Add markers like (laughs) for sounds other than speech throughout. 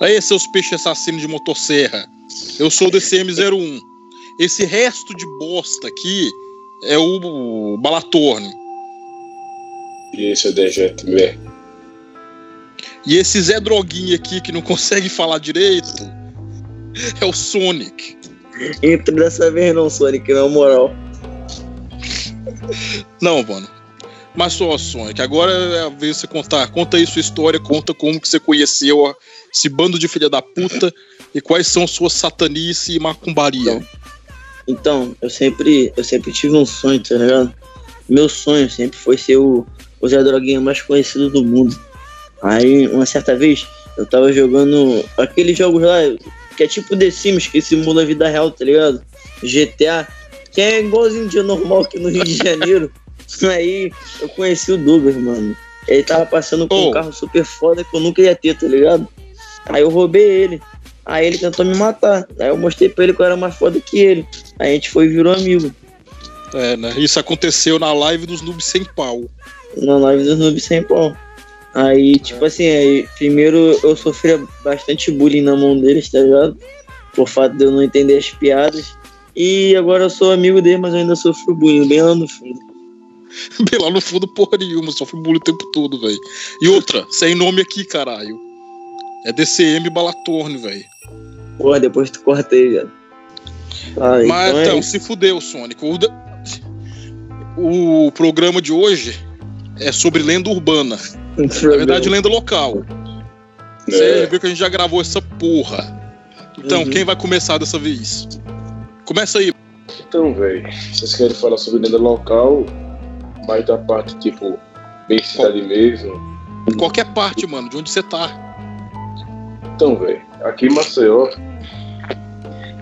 Aí, seus peixes assassinos de motosserra. Eu sou o DCM-01. Esse resto de bosta aqui é o Balatorne. E esse é o DGTV. E esse Zé Droguinha aqui que não consegue falar direito é o Sonic. Entra dessa vez não, Sonic, na moral. Não, mano. Mas só, Sonic, agora é a vez de você contar. Conta aí sua história, conta como que você conheceu esse bando de filha da puta e quais são suas satanice e macumbaria. Então, eu sempre, eu sempre tive um sonho, tá ligado? Meu sonho sempre foi ser o, o Zé Droguinha mais conhecido do mundo. Aí, uma certa vez, eu tava jogando aqueles jogos lá, que é tipo The Sims, que simula a vida real, tá ligado? GTA, que é igualzinho dia normal aqui no Rio de Janeiro. (laughs) Aí eu conheci o Douglas, mano. Ele tava passando com oh. um carro super foda que eu nunca ia ter, tá ligado? Aí eu roubei ele. Aí ele tentou me matar. Aí eu mostrei pra ele que eu era mais foda que ele. Aí a gente foi e virou amigo. É, né? Isso aconteceu na live dos noobs sem pau. Na live dos noobs sem pau. Aí, tipo é. assim, aí, primeiro eu sofria bastante bullying na mão deles, tá ligado? Por fato de eu não entender as piadas. E agora eu sou amigo dele, mas eu ainda sofro bullying, bem lá no fundo. (laughs) bem lá no fundo, porra nenhuma, sofro bullying o tempo todo, velho. E outra, sem nome aqui, caralho. É DCM Balatorne, velho. Porra, depois tu cortei, velho. Ah, mas então, então é se fudeu, Sonic. O, o programa de hoje é sobre lenda urbana. (laughs) Na verdade, lenda local. Você é. viu que a gente já gravou essa porra. Então, uhum. quem vai começar dessa vez? Começa aí. Então, velho, vocês querem falar sobre lenda local, mais da parte, tipo, bem cidade Qual... mesmo? Qualquer parte, mano, de onde você tá. Então, velho, aqui em Maceió,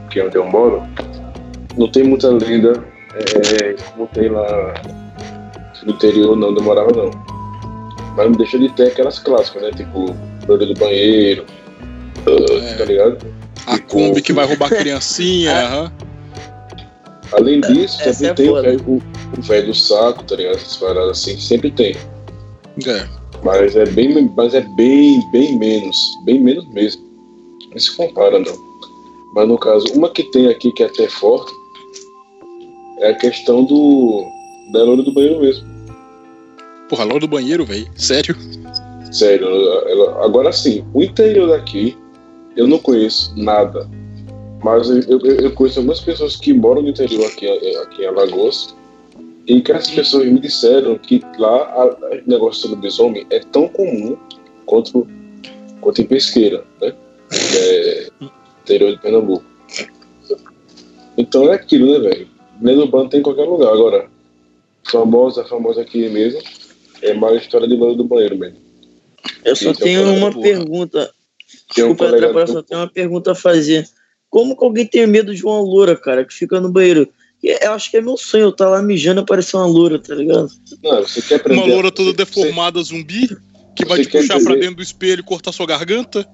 que é onde eu moro, não tem muita lenda é, como tem lá no interior, não, demorava não. Mas não deixa de ter aquelas clássicas, né? Tipo, barulho do banheiro, é. tá ligado? A tipo, Kombi que vai roubar (laughs) criancinha, aham. Além disso, Essa sempre é tem o, o velho do saco, tá ligado? Essas paradas assim, sempre tem. É. Mas é bem, mas é bem, bem menos. Bem menos mesmo. Não se compara, não. Mas no caso, uma que tem aqui que é até forte é a questão do. da loura do banheiro mesmo. Porra, loura do banheiro, velho? Sério? Sério. Ela, agora sim, o interior daqui eu não conheço nada. Mas eu, eu, eu conheço algumas pessoas que moram no interior aqui, aqui em Alagoas. E que as pessoas me disseram que lá o negócio do lobisomem é tão comum quanto, quanto em pesqueira, né? É, interior de Pernambuco. Então é aquilo, né, velho? Lenda urbana tem em qualquer lugar. Agora, famosa, famosa aqui mesmo, é mais história de lenda do banheiro mesmo. Eu só tenho uma pergunta. Desculpa, atrapalhar, só tenho uma pergunta a fazer. Como que alguém tem medo de uma loura, cara, que fica no banheiro? Eu acho que é meu sonho, eu tá lá mijando e aparecer uma loura, tá ligado? Não, você quer aprender... Uma loura toda deformada, você... zumbi, que vai te puxar aprender... pra dentro do espelho e cortar sua garganta?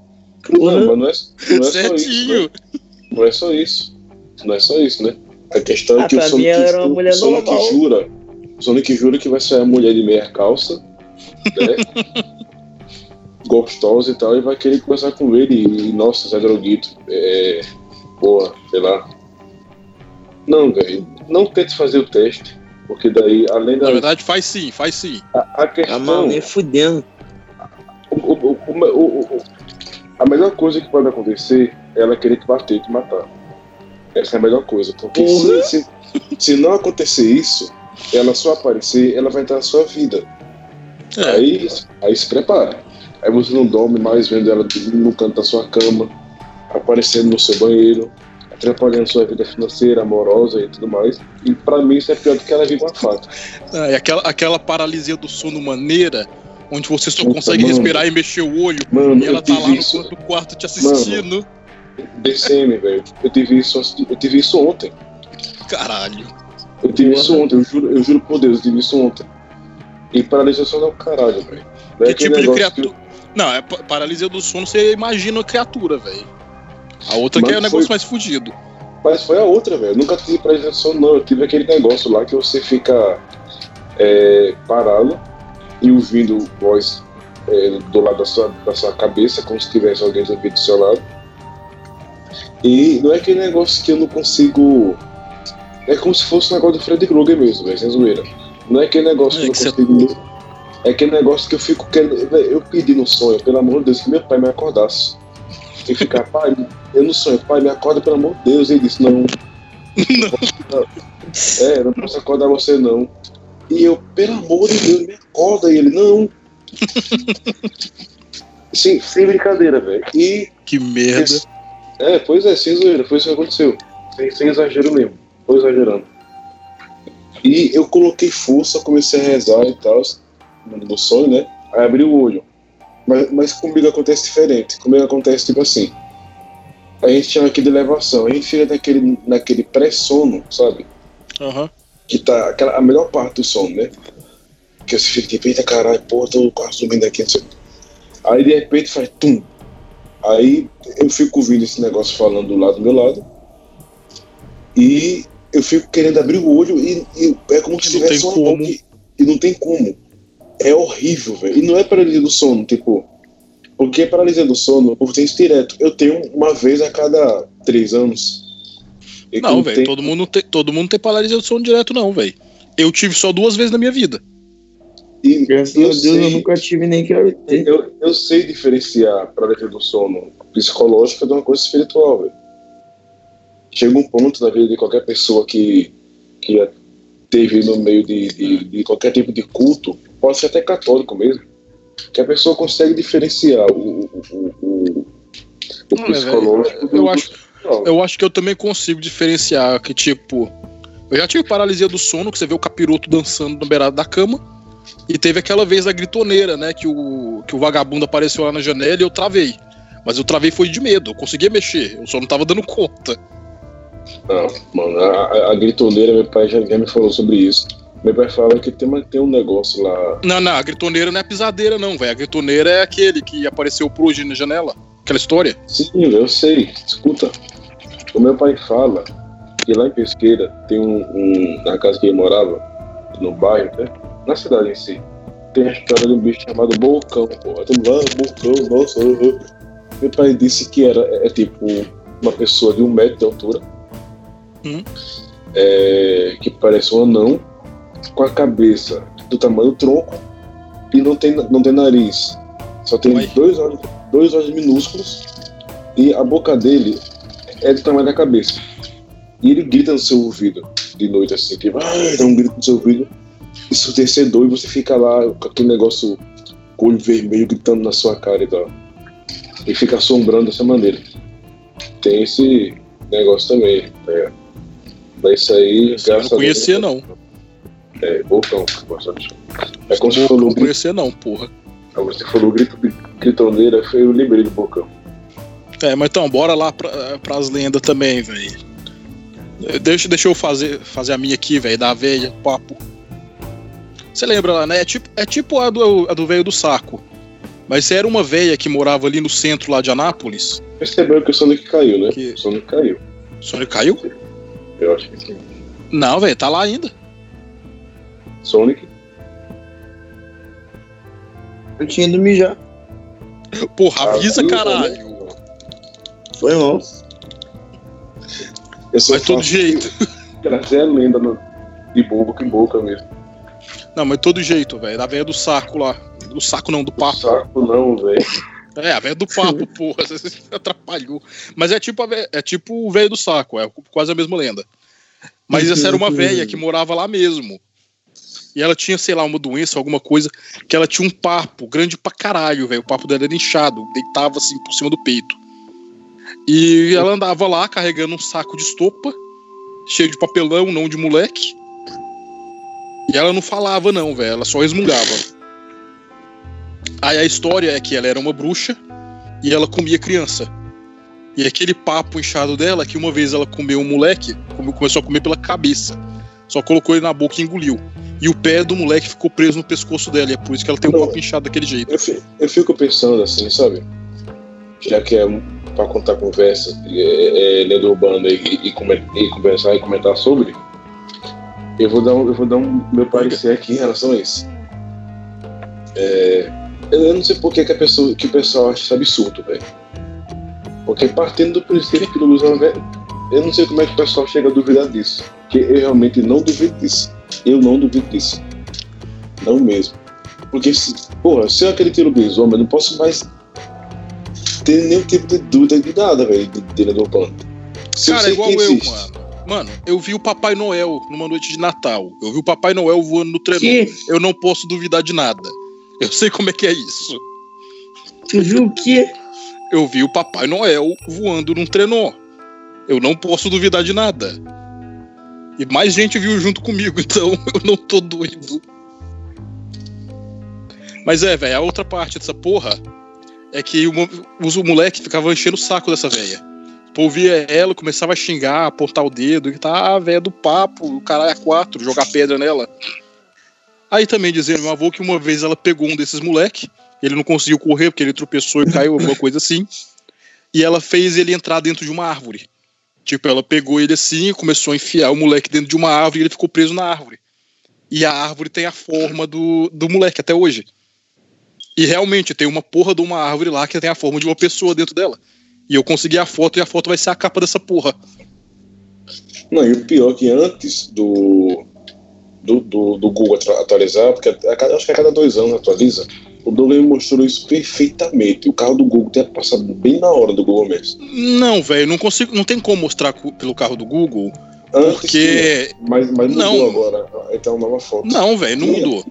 Não, mas não é, não é Certinho. só isso. Né? Não é só isso. Não é só isso, né? A questão é ah, é que o Sonic, era uma mulher o Sonic jura. O Sonic jura que vai ser a mulher de meia calça, né? (laughs) gostosa e tal, e vai querer conversar com ele. E, nossa, Zé Droguito, é. Boa, sei lá. Não, velho, não tente fazer o teste, porque daí, além da. Na verdade, faz sim, faz sim. A, a questão. A mão nem fudendo. O, o, o, a melhor coisa que pode acontecer é ela querer te bater e te matar. Essa é a melhor coisa. Porque se, se, se, não acontecer isso, ela só aparecer, ela vai entrar na sua vida. É. Aí, aí se prepara. Aí você não dorme mais vendo ela no canto da sua cama, aparecendo no seu banheiro, atrapalhando sua vida financeira, amorosa e tudo mais. E para mim isso é pior do que ela vir com a faca. É, aquela, aquela paralisia do sono maneira, onde você só Puta, consegue mano, respirar e mexer o olho, mano, e ela tá lá isso. no quarto te assistindo. DCM, velho. Eu tive isso, eu tive isso ontem. Caralho. Eu tive isso ontem, eu juro, eu juro por Deus, eu tive isso ontem. E paralisação é o caralho, velho. Que tipo de criatura. Que... Não, é paralisia do sono, você imagina a criatura, velho. A outra que é o negócio foi... mais fudido. Mas foi a outra, velho. Nunca tive sono, não. Eu tive aquele negócio lá que você fica é, parado e ouvindo voz é, do lado da sua, da sua cabeça, como se tivesse alguém do seu lado. E não é aquele negócio que eu não consigo. É como se fosse um negócio do Freddy Krueger mesmo, velho, sem zoeira. Não é aquele negócio é que, eu não consigo. É aquele negócio que eu fico querendo. Eu pedi no sonho, pelo amor de Deus, que meu pai me acordasse. E ficar, pai, eu não sonho, pai, me acorda, pelo amor de Deus. Ele disse, não. não. É, não posso acordar você, não. E eu, pelo amor de Deus, me acorda. E ele, não. Sim, sem brincadeira, velho. E. Que merda. Esse, é, pois é, sem zoeira, foi isso que aconteceu. Sem, sem exagero mesmo. Foi exagerando. E eu coloquei força, comecei a rezar e tal, no sonho, né? Aí abri o olho. Mas, mas comigo acontece diferente. Comigo acontece tipo assim. A gente chama aqui de elevação. A gente fica naquele, naquele pré-sono, sabe? Uhum. Que tá aquela, a melhor parte do sono, né? Que você fica tipo, eita caralho, porra, tô quase dormindo aqui, não sei. Aí de repente faz tum. Aí eu fico ouvindo esse negócio falando do lado do meu lado. E eu fico querendo abrir o olho e, e é como se tivesse um e não tem como. É horrível, velho. E não é paralisia do sono, tipo. Porque paralisia do sono, por isso direto, eu tenho uma vez a cada três anos. E não, velho, tem... todo, mundo tem, todo mundo tem paralisia do sono direto, não, velho. Eu tive só duas vezes na minha vida. E, Graças a Deus sei, eu nunca tive nem quero ter. Eu, eu sei diferenciar paralisia do sono psicológica de uma coisa espiritual, velho. Chega um ponto na vida de qualquer pessoa que, que teve no meio de, de, de qualquer tipo de culto, pode ser até católico mesmo, que a pessoa consegue diferenciar o, o, o, o psicológico. do, eu, acho, eu acho que eu também consigo diferenciar que, tipo, eu já tive paralisia do sono, que você vê o capiroto dançando na beirada da cama. E teve aquela vez da gritoneira, né? Que o, que o vagabundo apareceu lá na janela e eu travei. Mas eu travei foi de medo, eu conseguia mexer, eu só não tava dando conta. Não, mano, a, a gritoneira, meu pai já, já me falou sobre isso. Meu pai fala que tem, tem um negócio lá. Não, não, a gritoneira não é pisadeira, não, velho. A gritoneira é aquele que apareceu pro hoje na janela. Aquela história. Sim, eu sei. Escuta. O meu pai fala que lá em Pesqueira tem um. um na casa que ele morava, no bairro, né? Na cidade em si. Tem a história de um bicho chamado Bocão, porra. Todo ah, Bocão, nossa. Uh, uh. Meu pai disse que era é, tipo uma pessoa de um metro de altura. Hum. É, que parece um anão com a cabeça do tamanho do tronco e não tem, não tem nariz. Só tem dois olhos, dois olhos minúsculos e a boca dele é do tamanho da cabeça. E ele grita no seu ouvido de noite assim, tipo, ah, dá um grito no seu ouvido, ensurdecedor, e você fica lá com aquele negócio com olho vermelho gritando na sua cara e tal. E fica assombrando dessa maneira. Tem esse negócio também. É. Mas isso aí. Eu não conhecia, não. É, Vulcão, É como se falou. Não conhecia, não, porra. Ah, você falou grito gritoneira, eu lembrei do Vulcão. É, mas então, bora lá pra, pras lendas também, velho. Deixa, deixa eu fazer, fazer a minha aqui, velho, da velha, papo. Você lembra lá, né? É tipo, é tipo a do, a do velho do saco. Mas você era uma velha que morava ali no centro lá de Anápolis. Percebeu que o Sonic caiu, né? Que... O Sonic caiu. O Sonic caiu? Eu acho que sim. Não, velho, tá lá ainda. Sonic? Eu tinha ido mijar. Porra, avisa, ah, caralho. Foi mal. Eu sou mas todo jeito. (laughs) Trazer a lenda no, de boca em boca mesmo. Não, mas todo jeito, velho. Da velha do saco lá. Do saco não, do papo. Do saco não, velho. É, a velha do papo, (laughs) porra. Você (laughs) atrapalhou. Mas é tipo, véia, é tipo o velho do saco, é quase a mesma lenda. Mas essa era uma velha que morava lá mesmo. E ela tinha, sei lá, uma doença, alguma coisa, que ela tinha um papo grande pra caralho, velho. O papo dela era inchado, deitava assim por cima do peito. E ela andava lá carregando um saco de estopa, cheio de papelão, não de moleque. E ela não falava, não, velho. Ela só resmungava. Aí a história é que ela era uma bruxa e ela comia criança. E aquele papo inchado dela, que uma vez ela comeu um moleque, começou a comer pela cabeça. Só colocou ele na boca e engoliu. E o pé do moleque ficou preso no pescoço dela. E é por isso que ela tem um papo inchado daquele jeito. Eu fico, pensando assim, sabe? Já que é pra contar conversa, é, é, lenda urbana e, e, e, conversar e comentar sobre, eu vou dar um, eu vou dar um meu parecer aqui em relação a isso. É, eu não sei por que, que, a pessoa, que o pessoal acha isso absurdo, velho. Porque partindo do princípio que o Luz velho, eu não sei como é que o pessoal chega a duvidar disso. Porque eu realmente não duvido disso. Eu não duvido disso. Não mesmo. Porque, se, porra, se eu acredito no lobisomem, eu não posso mais ter nenhum tipo de dúvida de nada, velho, dele do plano. Cara, é igual eu, mano. Mano, eu vi o Papai Noel numa noite de Natal. Eu vi o Papai Noel voando no trenó. Eu não posso duvidar de nada. Eu sei como é que é isso. Tu viu o quê? Eu vi o Papai Noel voando num trenó. Eu não posso duvidar de nada. E mais gente viu junto comigo, (laughs) então eu não tô doido. Mas é, velho, a outra parte dessa porra é que o, o moleque ficava enchendo o saco dessa velha. Tu ouvia ela, começava a xingar, apontar o dedo, e tá a velha do papo, o caralho a quatro, jogar pedra nela. Aí também dizendo meu avô que uma vez ela pegou um desses moleque, ele não conseguiu correr porque ele tropeçou e caiu, alguma coisa assim. E ela fez ele entrar dentro de uma árvore. Tipo, ela pegou ele assim começou a enfiar o moleque dentro de uma árvore e ele ficou preso na árvore. E a árvore tem a forma do, do moleque até hoje. E realmente tem uma porra de uma árvore lá que tem a forma de uma pessoa dentro dela. E eu consegui a foto e a foto vai ser a capa dessa porra. Não, e o pior é que antes do, do, do, do Google atualizar, porque acho que a cada dois anos atualiza, o Douglas mostrou isso perfeitamente. O carro do Google tem passado bem na hora do Google Maps. Não, velho, não consigo, não tem como mostrar pelo carro do Google. Antes porque. Sim, mas, mas mudou não. agora. Então uma nova foto. Não, velho, não mudou.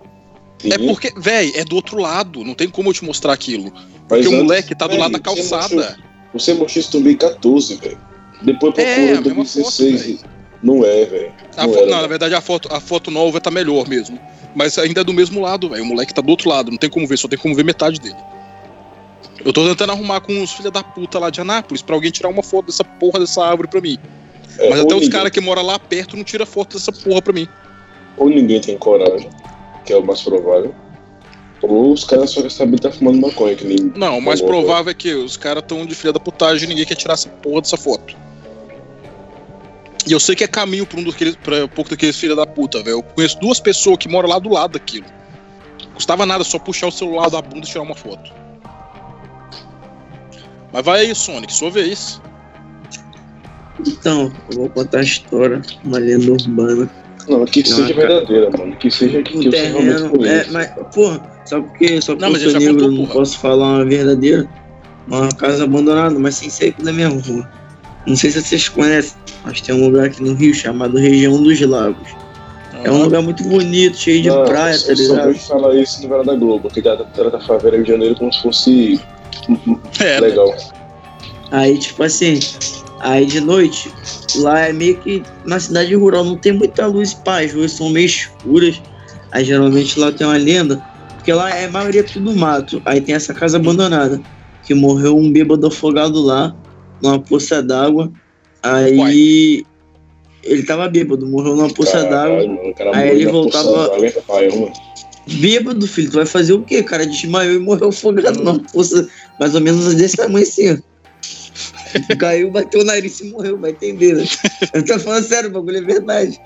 Sim. É porque, velho, é do outro lado. Não tem como eu te mostrar aquilo. Porque o moleque tá do lado da calçada. Você mostrou isso em 2014, velho. Depois procura é, em 2016. Foto, não é, velho. Não, não, na verdade a foto, a foto nova tá melhor mesmo. Mas ainda é do mesmo lado, velho. O moleque tá do outro lado. Não tem como ver, só tem como ver metade dele. Eu tô tentando arrumar com os filha da puta lá de Anápolis pra alguém tirar uma foto dessa porra dessa árvore pra mim. É, Mas até os caras que moram lá perto não tiram foto dessa porra pra mim. Ou ninguém tem coragem que é o mais provável. Ou os caras só sabem estar tá fumando maconha, que nem. Não, o mais provável é que os caras estão de filha da putagem e ninguém quer tirar essa porra dessa foto. E eu sei que é caminho pra um, daqueles, pra um pouco daqueles filha da puta, velho. Eu conheço duas pessoas que moram lá do lado daquilo. Custava nada só puxar o celular da bunda e tirar uma foto. Mas vai aí, Sonic, sua vez. Então, eu vou contar a história, uma lenda urbana não, que seja verdadeira, mano. Que seja que, que eu realmente conheço. É, mas, porra, só porque, só porque não, eu sou negro, eu não posso falar uma verdadeira. Uma casa abandonada, mas sem ser da minha rua. Não sei se vocês conhecem, mas tem um lugar aqui no Rio chamado Região dos Lagos. É um lugar muito bonito, cheio de não, praia, tá ligado? Eu só falar isso no Vera da Globo, que trata da favela Rio de Janeiro como se fosse é, legal. Aí, tipo assim, Aí de noite, lá é meio que na cidade rural, não tem muita luz, pá, as ruas são meio escuras. Aí geralmente lá tem uma lenda, porque lá é a maioria tudo mato. Aí tem essa casa abandonada, que morreu um bêbado afogado lá, numa poça d'água. Aí Uai. ele tava bêbado, morreu numa poça d'água. Aí ele voltava. Bêbado, filho, tu vai fazer o quê? cara desmaiou e morreu afogado numa poça mais ou menos desse tamanho assim. Caiu, bateu o nariz e morreu, vai entender. Né? Eu tô falando sério, o bagulho é verdade.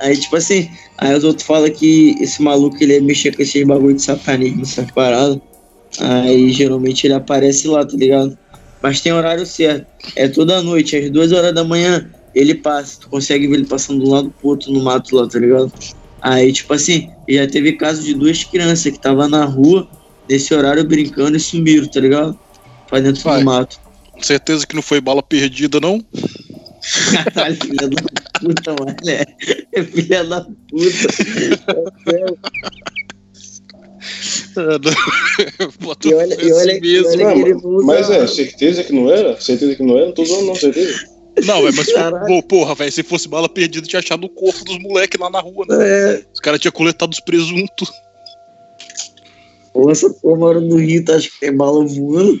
Aí, tipo assim, aí os outros falam que esse maluco ele é mexer com esse bagulho de satanismo, essa parada. Aí geralmente ele aparece lá, tá ligado? Mas tem horário certo. É toda noite, às duas horas da manhã, ele passa. Tu consegue ver ele passando de um lado pro outro no mato lá, tá ligado? Aí, tipo assim, já teve caso de duas crianças que tava na rua, nesse horário, brincando e sumiram, tá ligado? Pra dentro Vai. do mato. Certeza que não foi bala perdida, não? Caralho, (laughs) filha da puta, mano. É filha da puta. (laughs) e olha, e olha, mesmo. E olha não, mas é, certeza que não era? Certeza que não era? Não tô usando, não, certeza. Não, véio, mas pô, porra, velho, se fosse bala perdida, tinha achado o corpo dos moleques lá na rua, né? É. Os caras tinham coletado os presuntos. Pô, essa porra mora no Rio, tá? Acho que tem bala voando.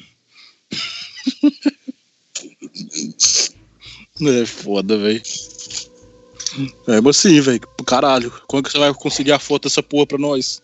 (laughs) é foda, velho. É, mas sim, velho. Caralho. Quando que você vai conseguir a foto dessa porra pra nós?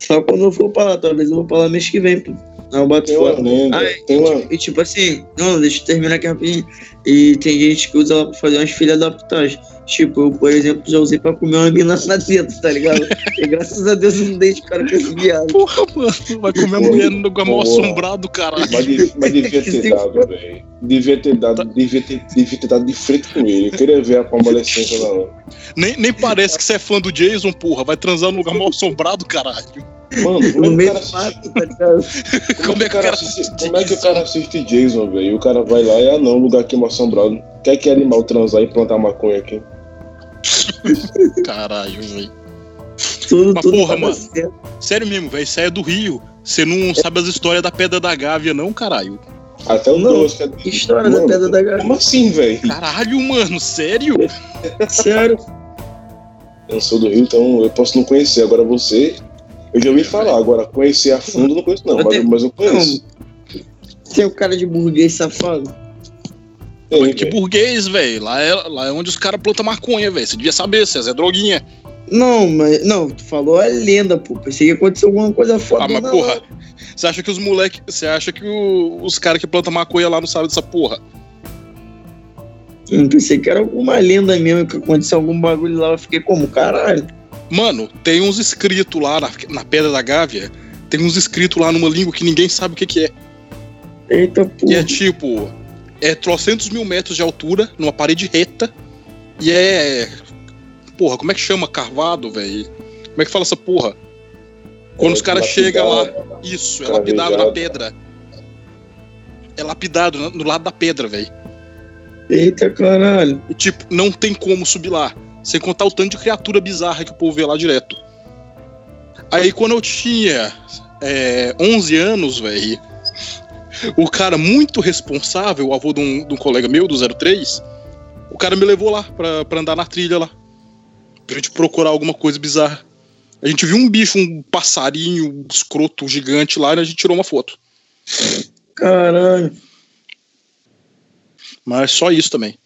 Só quando eu for pra lá, talvez eu vou pra lá mês que vem, pô. Não, boto Tem uma lenda. Ah, tem uma. E tipo assim, não, deixa eu terminar aqui rapidinho. E tem gente que usa ela pra fazer umas filhas adaptadas. Tipo, eu, por exemplo, já usei pra comer uma mina na teta, tá ligado? E graças a Deus eu não dei de cara com esse viado. Porra, mano, vai comer a mulher no lugar mal assombrado, caralho. Mas, mas devia ter dado, velho. Devia ter dado, devia ter, devia ter dado de frente com ele. Eu queria ver a convalescência na hora. Nem, nem parece que você é fã do Jason, porra. Vai transar no lugar mal assombrado, caralho. Mano, No como é meio que o do cara mato, tá ligado? (laughs) Como é que o cara assiste, como é que o cara assiste Jason, velho? O cara vai lá e, ah não, lugar aqui é assombrado. Quer que animal transar e plantar maconha aqui? (laughs) Caralho, velho. Tudo, Mas tudo porra, mano. certo. Sério mesmo, velho. Você é do Rio. Você não sabe as histórias da Pedra da Gávea, não, caralho. Até o Não, Douglas quer História da Mano, Pedra da Gávea. Como assim, velho? Caralho, mano, sério? Sério. Eu não sou do Rio, então eu posso não conhecer. Agora você, eu já ouvi falar. Agora, conhecer a fundo, eu não conheço, não. Mas, tenho- mas eu conheço. Tem o cara de burguês safado. Tem, Mas que velho. burguês, velho. Lá é, lá é onde os caras plantam maconha, velho. Você devia saber, César. É droguinha. Não, mas. Não, tu falou a lenda, pô. Pensei que aconteceu alguma coisa foda. Ah, mas porra. Você acha que os moleque. Você acha que o- os caras que plantam maconha lá não sabem dessa porra? Eu pensei que era alguma lenda mesmo, que aconteceu algum bagulho lá. Eu fiquei como, caralho. Mano, tem uns escritos lá na, na Pedra da Gávea. Tem uns escritos lá numa língua que ninguém sabe o que, que é. Eita E é porra. tipo. É trocentos mil metros de altura, numa parede reta. E é. Porra, como é que chama? Carvado, velho? Como é que fala essa porra? Quando os caras chegam lá. Isso, é lapidado na pedra. É lapidado no- no lado da pedra, velho. Eita caralho. E, tipo, não tem como subir lá. Sem contar o tanto de criatura bizarra que o povo vê lá direto. Aí quando eu tinha é, 11 anos, velho, o cara muito responsável, o avô de um, de um colega meu, do 03, o cara me levou lá pra, pra andar na trilha lá. Pra gente procurar alguma coisa bizarra. A gente viu um bicho, um passarinho um escroto gigante lá e a gente tirou uma foto. Caralho. Mas só isso também.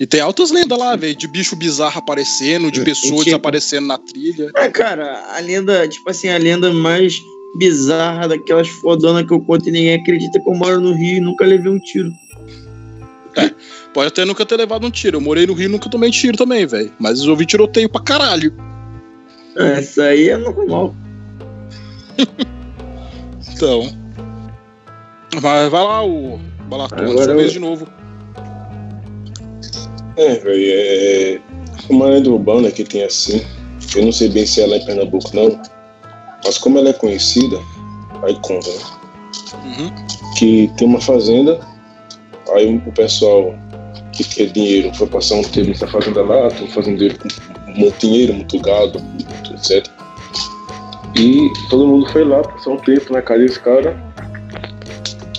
E tem altas lendas lá, velho, de bicho bizarro aparecendo, de E- pessoas tipo- desaparecendo na trilha. Ah, cara, a lenda, tipo assim, a lenda mais bizarra daquelas fodonas que eu conto e ninguém acredita que eu moro no Rio e nunca levei um tiro. Pode até nunca ter levado um tiro. Eu morei no Rio e nunca tomei tiro também, velho. Mas eu ouvi tiroteio pra caralho. Essa aí é normal. (laughs) Então. Vai, vai lá, o Balatona, Agora sua eu- vez de novo. É, velho, é. Uma lenda urbana que tem assim. Eu não sei bem se ela é em Pernambuco, não. Mas como ela é conhecida, aí conta, né? Uhum. Que tem uma fazenda, aí o pessoal que quer dinheiro foi passar um tempo nessa fazenda lá, tem um fazendeiro com muito dinheiro, muito gado, muito etc. E todo mundo foi lá, passou um tempo na casa desse cara.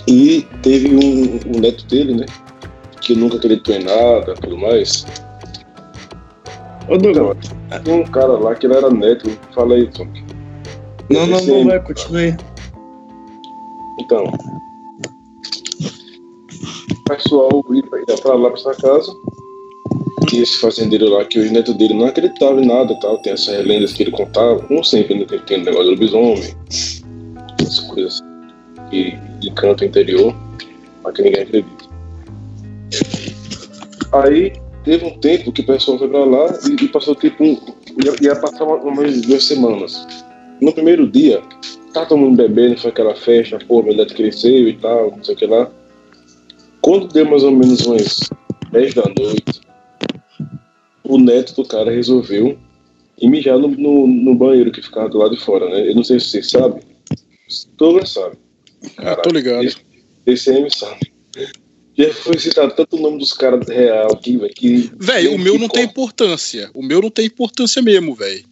E teve um, um neto dele, né? Que nunca acreditou em nada tudo mais. Ô, Douglas. Então, tinha um cara lá que ele era neto. Fala aí, Tom. Não, não, não, vai, continue aí. Então. O pessoal ia pra lá pra essa casa. E esse fazendeiro lá, que o neto dele não acreditava em nada tal. Tem essas lendas que ele contava. Como sempre, né? Tem- tem o negócio do lobisomem. Essas coisas que de canto interior. Mas que ninguém acredita. Aí teve um tempo que o pessoal foi pra lá e, e passou tipo um. Ia, ia passar uma- umas duas semanas. No primeiro dia, tá todo mundo bebendo, foi aquela festa, pô, meu neto cresceu e tal, não sei o que lá. Quando deu mais ou menos umas 10 da noite, o neto do cara resolveu ir mijar no, no, no banheiro que ficava do lado de fora, né? Eu não sei se vocês sabem. Todos sabem. Ah, tô ligado. Me sabe. Já foi citado tanto o nome dos caras real aqui, velho. que- Velho, o meu não tem importância. O meu não tem importância mesmo, velho.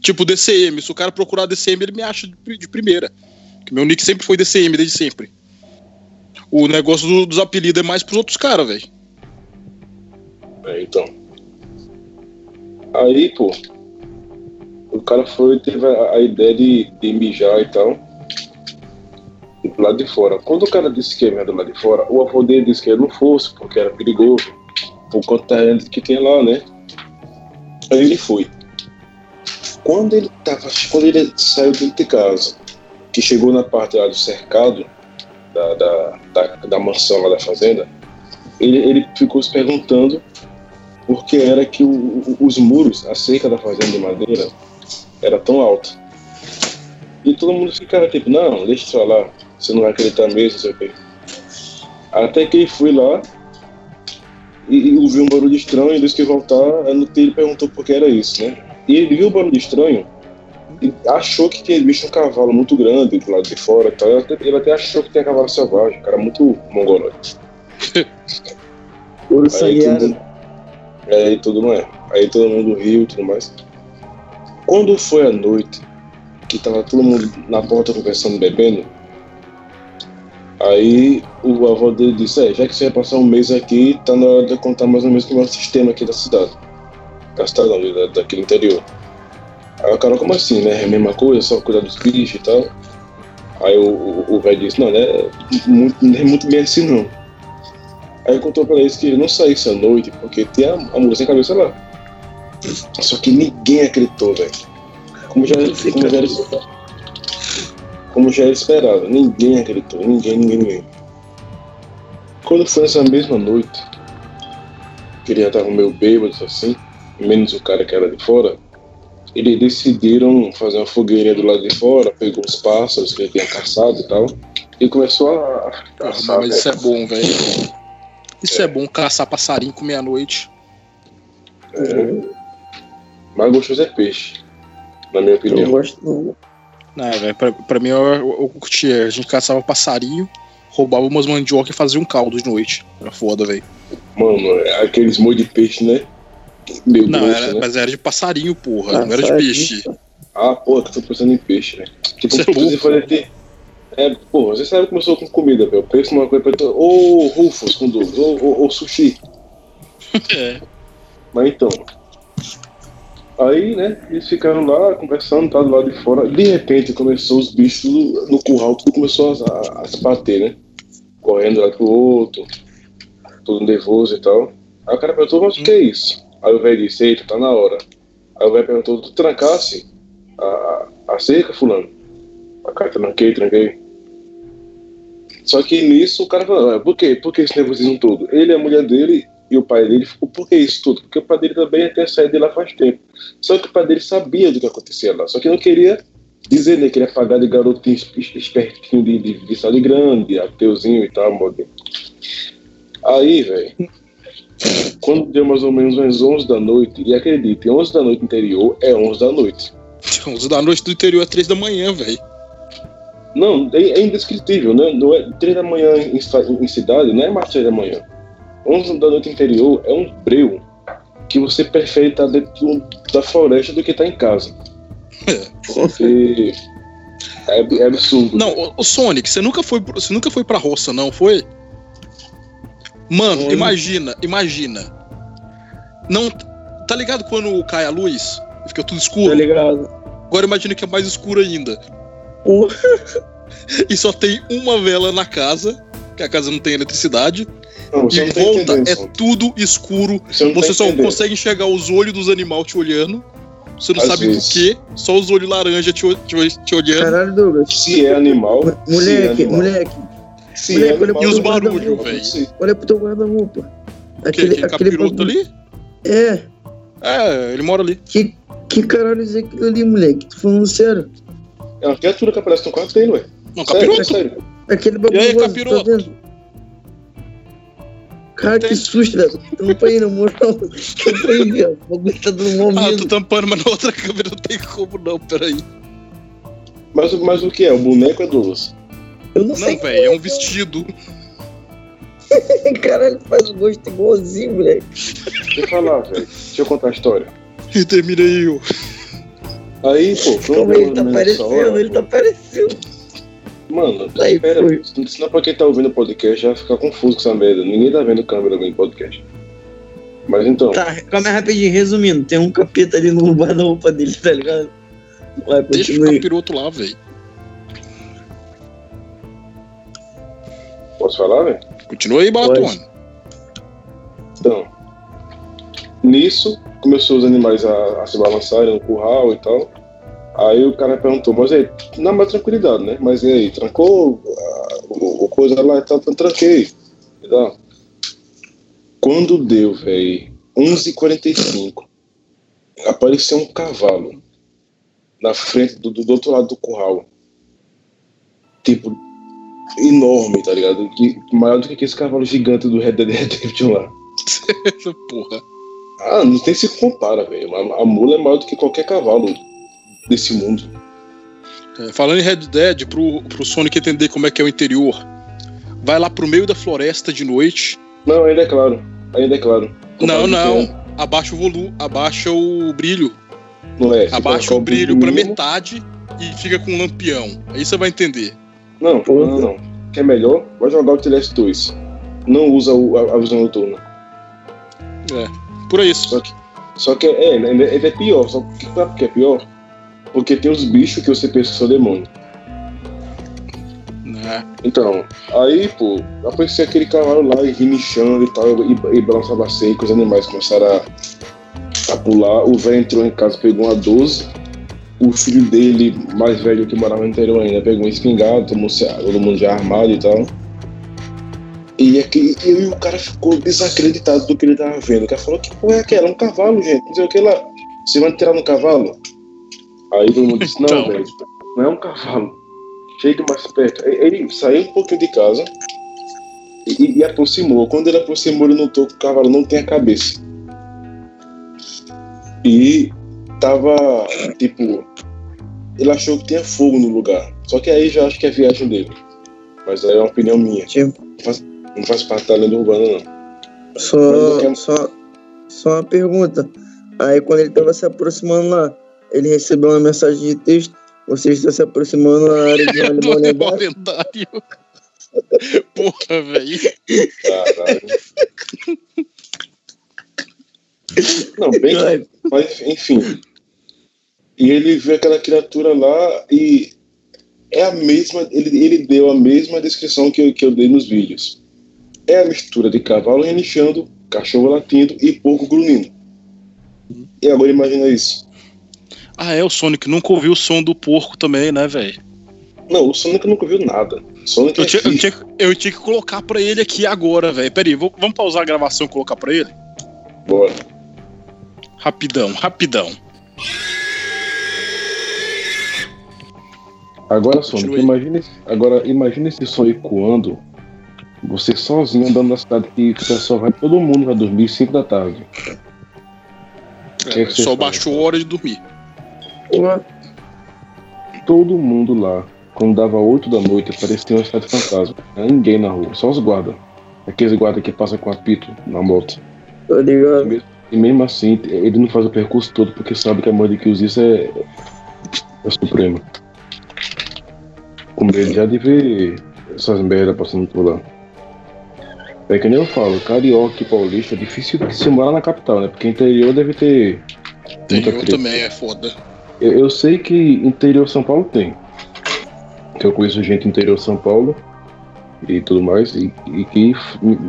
Tipo DCM. Se o cara procurar DCM, ele me acha de, de primeira. Que meu nick sempre foi DCM, desde sempre. O negócio do- dos apelidos é mais pros outros caras, velho. É, então. Aí, pô, o cara foi, teve a, a ideia de, de mijar e tal. Do lado de fora. Quando o cara disse que ia do lado de fora, o avô dele disse que ele não fosse, porque era perigoso. Por conta da que tinha lá, né? Aí ele foi. Quando ele tava. Quando ele saiu de casa, que chegou na parte lá do cercado da, da, da, da mansão lá da fazenda, ele, ele ficou se perguntando por que era que o, os muros, a cerca da fazenda de madeira, era tão alta. E todo mundo ficava tipo, não, deixa eu falar, você não vai acreditar mesmo, não sei o quê. Até que foi lá e, e ouviu um barulho estranho, e disse que voltar, ele perguntou por que era isso, né? E ele viu o barulho estranho e achou que tinha visto um cavalo muito grande do lado de fora e tal. Ele até, ele até achou que tinha cavalo selvagem, cara muito mongoloide. (laughs) Ouro sangueiro. Aí tudo mais. Aí todo mundo riu e tudo mais. Quando foi a noite, que tava todo mundo na porta conversando, bebendo, aí o avô dele disse, é, já que você vai passar um mês aqui, tá na hora de contar mais ou menos como é o sistema aqui da cidade. Da cidade da, daquele interior. Aí o cara, como assim, né? É a mesma coisa, só cuidar dos bichos e tal. Aí o velho disse, não, né? Muito, não é muito bem assim não. Aí contou pra eles que ele não saísse à noite, porque tinha a mulher sem cabeça lá. Só que ninguém acreditou, velho. Como já, como, já era, como já era esperado, ninguém acreditou, ninguém, ninguém, ninguém. Quando foi nessa mesma noite, que ele já tava meio bêbado assim, menos o cara que era de fora, eles decidiram fazer uma fogueirinha do lado de fora, pegou os pássaros que ele tinha caçado e tal, e começou a caçar. Mas isso é bom, velho. Isso é. é. bom, caçar passarinho com meia-noite. É. Mais gostoso é peixe, na minha opinião. Eu gosto não. Não, velho, pra, pra mim eu, eu, eu curtia. A gente caçava passarinho, roubava umas mandioca e fazia um caldo de noite. Era foda, velho. Mano, é aqueles molhos de peixe, né? Meu não, Deus, era, né? mas era de passarinho, porra. Ah, não era de peixe. Ah, porra, que eu tô pensando em peixe, velho. Tipo, você pode fazer ter. É, porra, você sabe que começou com comida, velho. Pensa numa coisa pra. Ou Rufus com Douglas, ou, ou, ou sushi. (laughs) é. Mas então. Aí, né, eles ficaram lá conversando, tá do lado de fora. De repente começou os bichos no curral, tudo começou a, a, a se bater, né? Correndo lá pro outro, todo nervoso e tal. Aí o cara perguntou, mas o que é isso? Aí o velho disse, eita, tá na hora. Aí o velho perguntou, tu trancasse a, a cerca, fulano? A cara, tranquei, tranquei. Só que nisso o cara falou, ah, por quê? Por que esse nervosismo todo? Ele, a mulher dele e o pai dele ficou, por que isso tudo? Porque o pai dele também tinha saído de lá faz tempo. Só que o pai dele sabia do que acontecia lá, só que não queria dizer, né, que ele ia pagar de garotinho espertinho de, de, de sala grande, ateuzinho e tal, modelo. Aí, velho, quando deu mais ou menos umas 11 da noite, e acredite, 11 da noite interior é 11 da noite. (laughs) 11 da noite do interior é 3 da manhã, velho. Não, é, é, indescritível, né? Não é 3 da manhã em, em, cidade, não é mais 3 da manhã. 11 da noite interior é um breu que você prefere estar dentro da floresta do que estar em casa. Porque é, é absurdo. Não, o Sonic, você nunca foi, você nunca foi pra roça, não foi? Mano, Oi. imagina, imagina. Não. Tá ligado quando cai a luz? Fica tudo escuro? Tá ligado. Agora imagina que é mais escuro ainda. (laughs) e só tem uma vela na casa, que a casa não tem eletricidade. Não, e tá volta é tudo escuro. Você, você tá só entendendo. consegue enxergar os olhos dos animais te olhando. Você não Às sabe vezes. do que, só os olhos laranja te, te, te olhando. Caralho, Douglas. Se é animal. Moleque, é animal. moleque. Sim, moleque, é e os barulhos, velho. Olha pro teu guarda-roupa. Aquele, aquele, aquele capiroto ali? É. É, ele mora ali. Que, que caralho é aquilo ali, moleque? Tô falando sério. É uma criatura que aparece no quarto dele, ué. Não, capiroto. Sério, sério. Aquele bagulho. E aí, capiroto? Tá Cara, tem... que susto, velho. Tampa aí, na moral. Tampa aí, velho. O bagulho tá dando mal Ah, tô tampando, mas na outra câmera não tem como não, peraí. Mas, mas o que é? O boneco é doce? Eu não, sei. Não, velho, é um vestido. (laughs) Caralho, faz o gosto igualzinho, moleque. Deixa eu falar, velho. Deixa eu contar a história. E termina aí, eu. Aí, pô, Calma aí, ele tá aparecendo, ele tá aparecendo. Mano, aí, espera, senão pra quem tá ouvindo o podcast já ficar confuso com essa merda. Ninguém tá vendo câmera no podcast. Mas então. Tá, calma aí rapidinho, resumindo, tem um capeta ali no guarda-roupa dele, tá ligado? Vai, Deixa o capiroto lá, velho. Posso falar, velho? Continua aí, Balatone. Então, nisso, começou os animais a, a se balançarem no curral e tal. Aí o cara perguntou, mas aí, na mais tranquilidade, né? Mas e aí, trancou o, o coisa lá e tal, tá, tranquei. Tá. Quando deu, velho, 11h45, apareceu um cavalo na frente do, do, outro lado do curral. Tipo, enorme, tá ligado? Que, maior do que esse cavalo gigante do Red Dead Redemption lá. (laughs) Porra. Ah, não tem se compara, velho. A, a mula é maior do que qualquer cavalo desse mundo. É, falando em Red Dead, pro, pro Sonic entender como é que é o interior, vai lá pro meio da floresta de noite. Não, ainda é claro. Ainda é claro. Não, não. É. Abaixa o volume, abaixa o brilho. Não é. Abaixa o brilho pra metade e fica com um lampião. Aí você vai entender. Não, não, não, não. Quer melhor? Vai jogar o Teleste 2. Não usa o, a, a visão noturna. É, por isso. Só que, só que é, ele é pior. Só que sabe por que é pior? Porque tem os bichos que você pensa que são demônio. É. Então, aí, pô, apareceu aquele cavalo lá e rinichando e tal, e, e balançava seco, os animais começaram a, a pular. O velho entrou em casa, pegou uma 12. O filho dele, mais velho que morava no interior ainda, pegou um espingarda, tomou todo mundo já armado e tal. E, aqui, e o cara ficou desacreditado do que ele tava vendo. O cara falou: Que porra é aquela? Um cavalo, gente. Não sei o que lá. Você vai tirar no cavalo? Aí todo mundo disse, não, então. velho, não é um cavalo. Chega mais perto. Ele saiu um pouquinho de casa e, e, aproximou. Quando ele aproximou, ele notou que o cavalo não tem a cabeça. E tava, tipo, ele achou que tinha fogo no lugar. Só que aí já acho que é viagem dele. Mas aí é uma opinião minha. Tipo. Não, faz, não faz parte da lenda urbana, não. Só, só, só uma pergunta. Aí quando ele tava se aproximando lá, ele recebeu uma mensagem de texto. Você está se aproximando na área de (laughs) animal lendário. Porra, velho. Caralho. Não, bem. Mas, enfim. E ele vê aquela criatura lá e é a mesma. Ele, ele deu a mesma descrição que eu, que eu dei nos vídeos. É a mistura de cavalo relinchando, cachorro latindo e porco grunhindo. E agora imagina isso. Ah, é, o Sonic nunca ouviu o som do porco também, né, velho? Não, o Sonic nunca ouviu nada. Sonic eu, é tinha, eu, tinha, eu, tinha, que colocar pra ele aqui agora, velho. Peraí, vou, vamos pausar a gravação e colocar pra ele? Bora. Rapidão, rapidão. Agora, Sonic, imagine, agora imagine esse som ecoando. Você sozinho andando na cidade que o pessoal vai, todo mundo vai dormir 5 da tarde. É, é só baixou a hora de dormir. Todo mundo lá, quando dava 8 da noite, parecia uma cidade fantasma. Não ninguém na rua, só os guardas. Aqueles guardas que passam com apito na moto. Tô ligado. E mesmo assim, ele não faz o percurso todo porque sabe que a mãe de que usa isso é, é suprema. Com medo já de ver essas merdas passando por lá. É que nem eu falo, carioca e paulista é difícil de se morar na capital, né? Porque interior deve ter. Interior também é foda. Eu, eu sei que interior São Paulo tem. Que eu conheço gente interior São Paulo e tudo mais, e, e que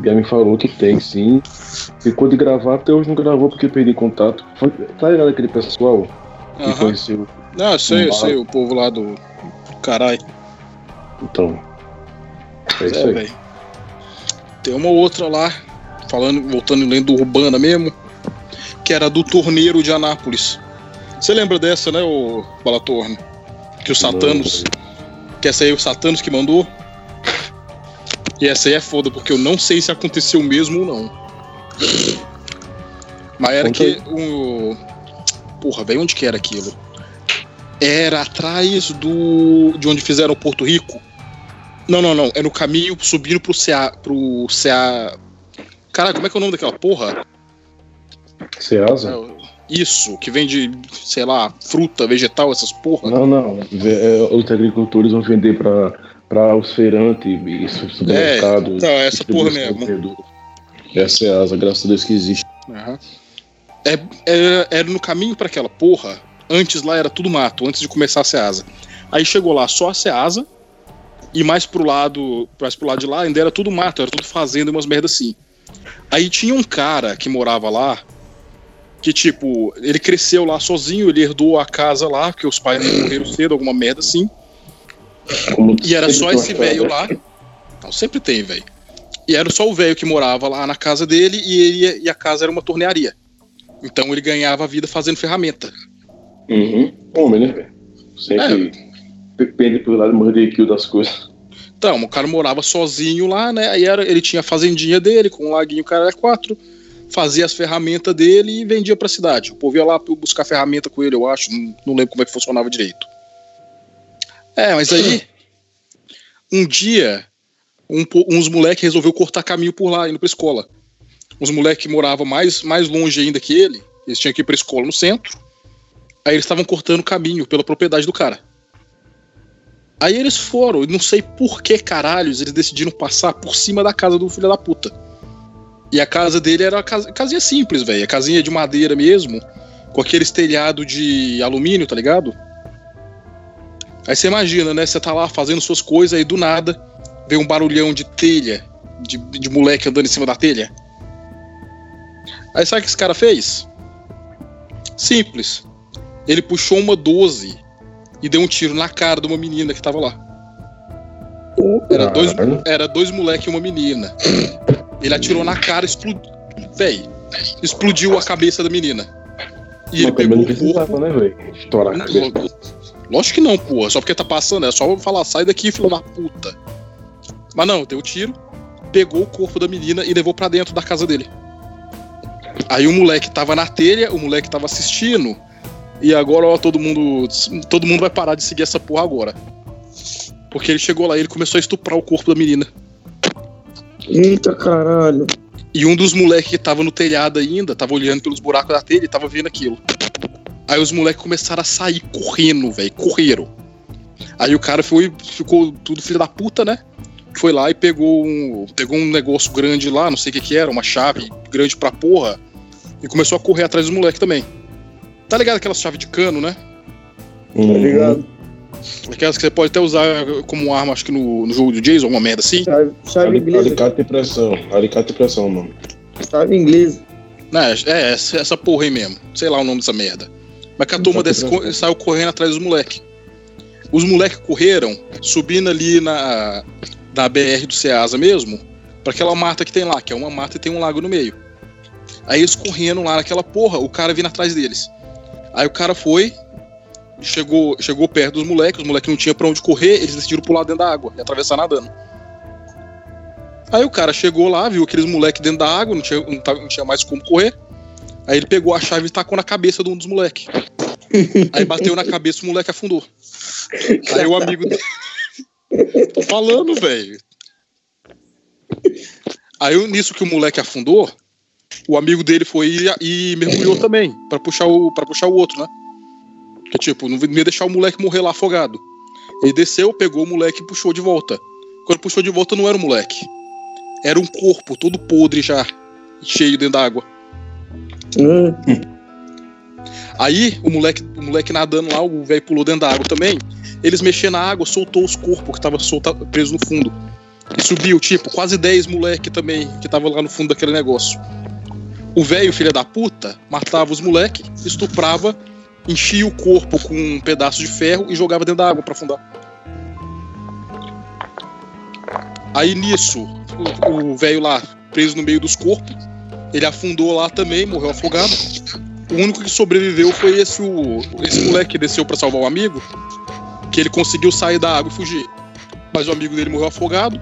já me falou que tem sim. Ficou de gravar, até hoje não gravou porque perdi contato. Foi, tá ligado aquele pessoal que uhum. conheceu. Ah, sei, um sei, o povo lá do. Caralho. Então. É isso é, aí. Tem uma outra lá, falando, voltando em lenda urbana mesmo, que era do torneiro de Anápolis. Você lembra dessa, né, o Balatorno? Que o Satanos. Não. Que essa aí é o Satanos que mandou? E essa aí é foda, porque eu não sei se aconteceu mesmo ou não. Mas era que o. Porra, velho, onde que era aquilo? Era atrás do. de onde fizeram o Porto Rico. Não, não, não. É no caminho subindo pro CA. pro CA. Caralho, como é que é o nome daquela porra? Ceasa? É, isso, que vende, sei lá, fruta, vegetal, essas porra. Não, não. É, os agricultores vão vender pra, pra os feirantes e supermercados. É, então, essa porra mesmo. Essa é a asa, graças a Deus que existe. Uhum. É, é, era no caminho para aquela porra. Antes lá era tudo mato, antes de começar a Ceasa. Aí chegou lá só a Ceasa. E mais pro lado, mais pro lado de lá ainda era tudo mato, era tudo fazenda e umas merda assim. Aí tinha um cara que morava lá, Que, tipo, ele cresceu lá sozinho, ele herdou a casa lá, porque os pais morreram cedo, alguma merda assim. Como E era só esse velho né? lá. Não, sempre tem, velho. E era só o velho que morava lá na casa dele e, ele, e a casa era uma tornearia. Então ele ganhava a vida fazendo ferramenta. Uhum. Homem, né, velho? Sempre depende pelo lado morder das coisas. Então, o cara morava sozinho lá, né? Aí era, ele tinha a fazendinha dele, com um laguinho, o cara era quatro. Fazia as ferramentas dele e vendia pra cidade. O povo ia lá buscar ferramenta com ele, eu acho. Não, não lembro como é que funcionava direito. É, mas aí. (clears throat) Um dia, um uns moleques resolveu cortar caminho por lá, indo pra escola. Uns moleques que moravam mais, mais longe ainda que ele, eles tinham que ir pra escola no centro. Aí eles estavam cortando caminho pela propriedade do cara. Aí eles foram, e não sei por que caralhos, eles decidiram passar por cima da casa do filho da puta. E a casa dele era uma casa, casinha simples, velho. Casinha de madeira mesmo, com aqueles telhado de alumínio, tá ligado? Aí você imagina, né? Você tá lá fazendo suas coisas, aí do nada vem um barulhão de telha, de, de moleque andando em cima da telha. Aí sabe o que esse cara fez? Simples. Ele puxou uma 12 e deu um tiro na cara de uma menina que tava lá. Era dois, era dois moleques e uma menina. Ele atirou na cara, explodiu. Véi, explodiu a cabeça da menina. E ele Mas também pegou não o corpo. né, velho? Estourar a cabeça. Lógico que não, porra. Só porque tá passando, é só falar, sai daqui, filho da puta. Mas não, deu tiro, pegou o corpo da menina e levou pra dentro da casa dele. Aí o moleque tava na telha, o moleque tava assistindo. E agora, ó, todo mundo. Todo mundo vai parar de seguir essa porra agora. Porque ele chegou lá e ele começou a estuprar o corpo da menina. Eita caralho. E um dos moleques que tava no telhado ainda, tava olhando pelos buracos da telha e tava vendo aquilo. Aí os moleques começaram a sair correndo, velho. Correram. Aí o cara foi, ficou tudo filho da puta, né? Foi lá e pegou um, pegou um negócio grande lá, não sei o que que era, uma chave grande pra porra. E começou a correr atrás dos moleques também. Tá ligado aquelas chaves de cano, né? Tá ligado? Aquelas que você pode até usar como arma, acho que no, no jogo do Jason, alguma merda assim. Chave, chave inglesa. Alicate e pressão. Alicate e pressão, mano. Chave inglesa. Né, é, essa, essa porra aí mesmo. Sei lá o nome dessa merda. Mas que a turma co- saiu correndo atrás dos moleques. Os moleques correram, subindo ali na, na BR do Ceasa mesmo, pra aquela mata que tem lá, que é uma mata e tem um lago no meio. Aí eles correndo lá naquela porra, o cara vindo atrás deles. Aí o cara foi, chegou, chegou perto dos moleques, os moleques não tinham pra onde correr, eles decidiram pular dentro da água e atravessar nadando. Aí o cara chegou lá, viu aqueles moleques dentro da água, não tinha, não, tava- não tinha mais como correr. Aí ele pegou a chave e tacou na cabeça de um dos moleques. (laughs) Aí bateu na cabeça, o moleque afundou. Aí o amigo dele. (laughs) Tô falando, velho. Aí nisso que o moleque afundou, o amigo dele foi e, e mergulhou também, pra puxar o para puxar o outro, né? Que tipo, não ia deixar o moleque morrer lá afogado. Ele desceu, pegou o moleque e puxou de volta. Quando puxou de volta não era o moleque. Era um corpo todo podre já, cheio dentro d'água. Hum, Aí o moleque, o moleque nadando lá, o velho pulou dentro da água também. Eles mexendo na água, soltou os corpos que tava solta, preso no fundo. E subiu, tipo, quase 10 moleque também que tava lá no fundo daquele negócio. O velho, filho da puta, matava os moleque, estuprava, enchia o corpo com um pedaço de ferro e jogava dentro da água pra afundar. Aí nisso, o- velho lá, preso no meio dos corpos, ele afundou lá também, morreu afogado. O único que sobreviveu foi esse, o, esse moleque que desceu pra salvar o amigo, que ele conseguiu sair da água e fugir. Mas o amigo dele morreu afogado,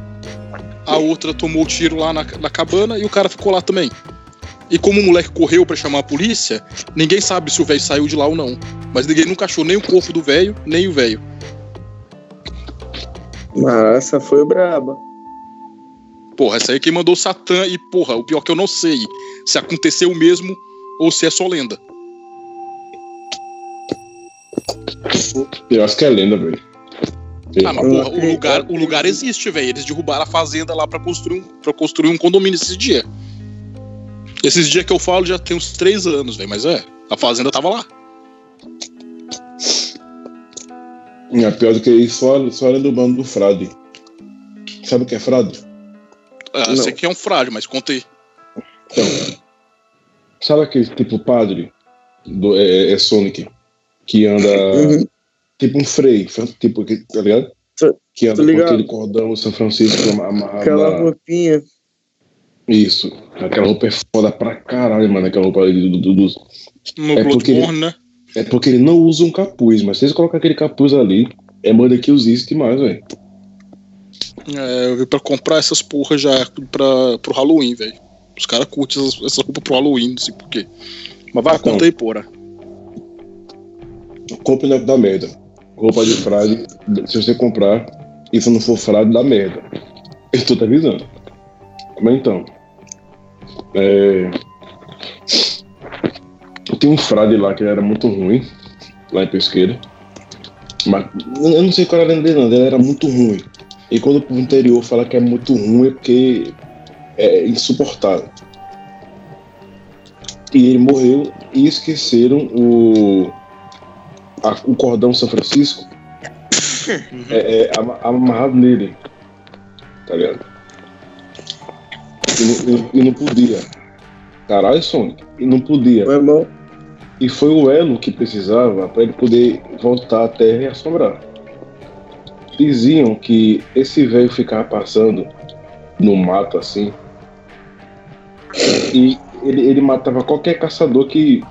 a outra tomou tiro lá na, na cabana e o cara ficou lá também. E como o moleque correu pra chamar a polícia, ninguém sabe se o velho saiu de lá ou não. Mas ninguém nunca achou nem o corpo do velho, nem o velho. essa foi braba. Porra, essa aí é quem mandou o Satã e, porra, o pior é que eu não sei se aconteceu mesmo ou se é só lenda. Eu acho que é lenda, velho. Ah, mas porra, o lugar, o lugar existe, velho. Eles derrubaram a fazenda lá pra construir um, pra construir um condomínio esses dias. Esses dias que eu falo já tem uns três anos, velho. Mas é, a fazenda tava lá. É pior do que isso, só, só lenda do bando do frade. Sabe o que é frade? É, Não. sei que é um frágil, mas contei. Então, Sabe aquele tipo padre do, é, é Sonic que anda uhum. tipo um freio, tipo, tá ligado? Que anda com aquele cordão São Francisco amarrado. Aquela roupinha. Isso. Aquela roupa é foda pra caralho, mano. Aquela roupa ali do. do, do... No é porque ele, né? É porque ele não usa um capuz, mas se eles colocar aquele capuz ali, é moda que existe demais, velho. É, eu vi pra comprar essas porras já pra, pro Halloween, velho. Os caras curtem essas, essas roupas pro Halloween, não sei porquê. Mas vai, então, conta aí, porra. Compre na da merda. Roupa de frade, se você comprar, e se não for frade, dá merda. (laughs) Eu tô te avisando. Mas então. É... Tem um frade lá que era muito ruim, lá em Pesqueira. Mas eu não sei qual era dele, não. Ele era muito ruim. E quando o interior fala que é muito ruim é porque é insuportável. E ele morreu e esqueceram o, a, o cordão São Francisco (laughs) é, é, amarrado nele. Tá ligado? E, e, e não podia. Caralho, Sonic. E não podia. Foi bom. E foi o elo que precisava para ele poder voltar à Terra e assombrar. Diziam que esse velho ficava passando no mato assim. E ele, ele matava qualquer caçador que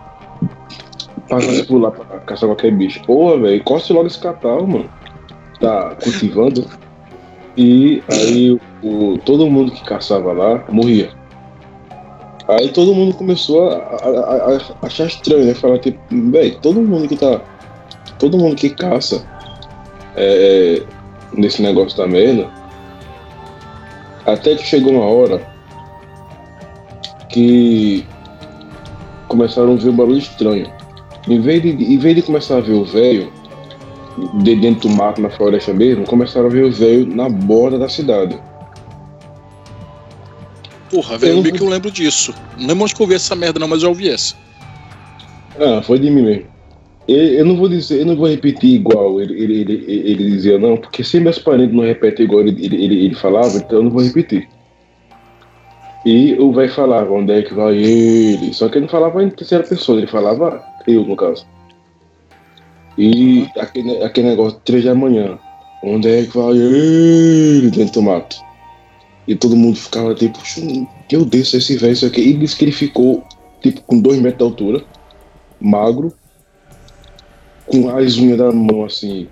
passasse por lá pra caçar qualquer bicho. Porra, velho, corte logo esse catálogo, mano. Tá cultivando. E aí o, todo mundo que caçava lá morria. Aí todo mundo começou a, a, a achar estranho, né? Falar tipo, velho, todo mundo que tá. Todo mundo que caça é, nesse negócio da merda. Até que chegou uma hora que começaram a ver um barulho estranho. Em vez de, em vez de começar a ver o velho de dentro do mato, na floresta mesmo, começaram a ver o velho na borda da cidade. Porra, velho, eu, que eu lembro disso. Não lembro onde que eu vi essa merda, não, mas já ouvi essa. Ah, foi de mim mesmo. Eu, eu não vou dizer, eu não vou repetir igual ele, ele, ele, ele dizia, não, porque se meus parentes não repetem igual ele, ele, ele, ele falava, então eu não vou repetir. E o velho falava, onde é que vai ele? Só que ele não falava em terceira pessoa, ele falava eu, no caso. E aquele, aquele negócio, três da manhã, onde é que vai ele dentro do mato? E todo mundo ficava tipo, meu Deus, esse velho, isso aqui. E disse que ele ficou, tipo, com dois metros de altura, magro, com as unhas da mão assim,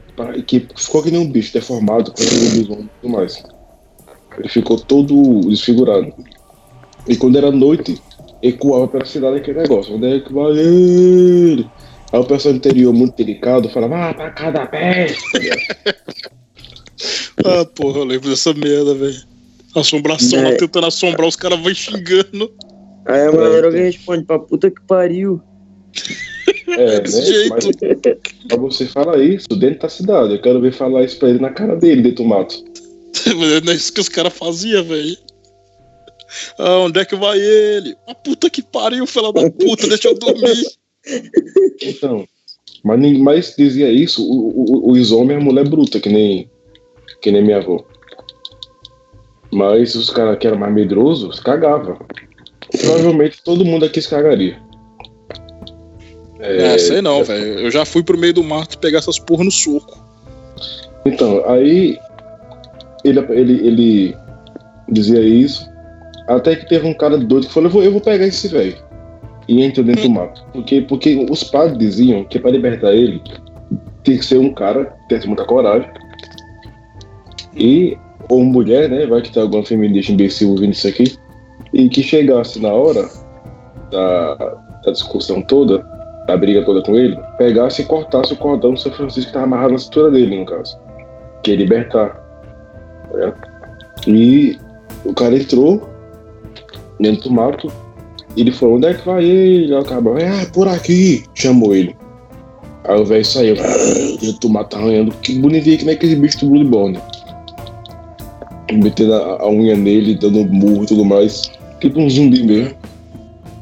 que ficou que nem um bicho deformado, com os e tudo mais. Ele ficou todo desfigurado. E quando era noite, ecoava pela cidade aquele negócio. Onde é que vai ele? Aí o pessoal interior, muito delicado, falava, ah, pra cada peste. (laughs) ah, porra, eu lembro dessa merda, velho. Assombração é. lá tentando assombrar, os caras vão xingando. Aí a galera alguém responde pra puta que pariu. É, Desse né? jeito. Mas, mas você fala isso dentro da cidade. Eu quero ver falar isso pra ele na cara dele, dentro do mato. Não (laughs) é isso que os caras faziam, velho. Ah, onde é que vai ele? A puta que pariu, filha da puta, deixa eu dormir. Então, mas, mas dizia isso o, o, os homens a mulher bruta, que nem, que nem minha avó. Mas os caras que eram mais medrosos cagavam. Provavelmente todo mundo aqui se cagaria. É, é sei não, é... velho. Eu já fui pro meio do mato pegar essas porra no soco. Então, aí ele, ele, ele dizia isso. Até que teve um cara doido que falou: Eu vou, eu vou pegar esse velho. E entrou dentro do mato. Porque, porque os padres diziam que para libertar ele, tinha que ser um cara que tivesse muita coragem. E, ou mulher, né? Vai que tem alguma feminista imbecil ouvindo isso aqui. E que chegasse na hora da, da discussão toda, da briga toda com ele, pegasse e cortasse o cordão do São Francisco que estava amarrado na cintura dele, no caso. Que é libertar. Né? E o cara entrou dentro do mato ele falou, onde é que vai ele? Aí o ah, por aqui. Chamou ele. Aí o velho saiu. E o tomate arranhando. Que bonitinho que nem aquele bicho do Bloodborne. Metendo a, a, unha nele, dando murro e tudo mais. Tipo um zumbi mesmo.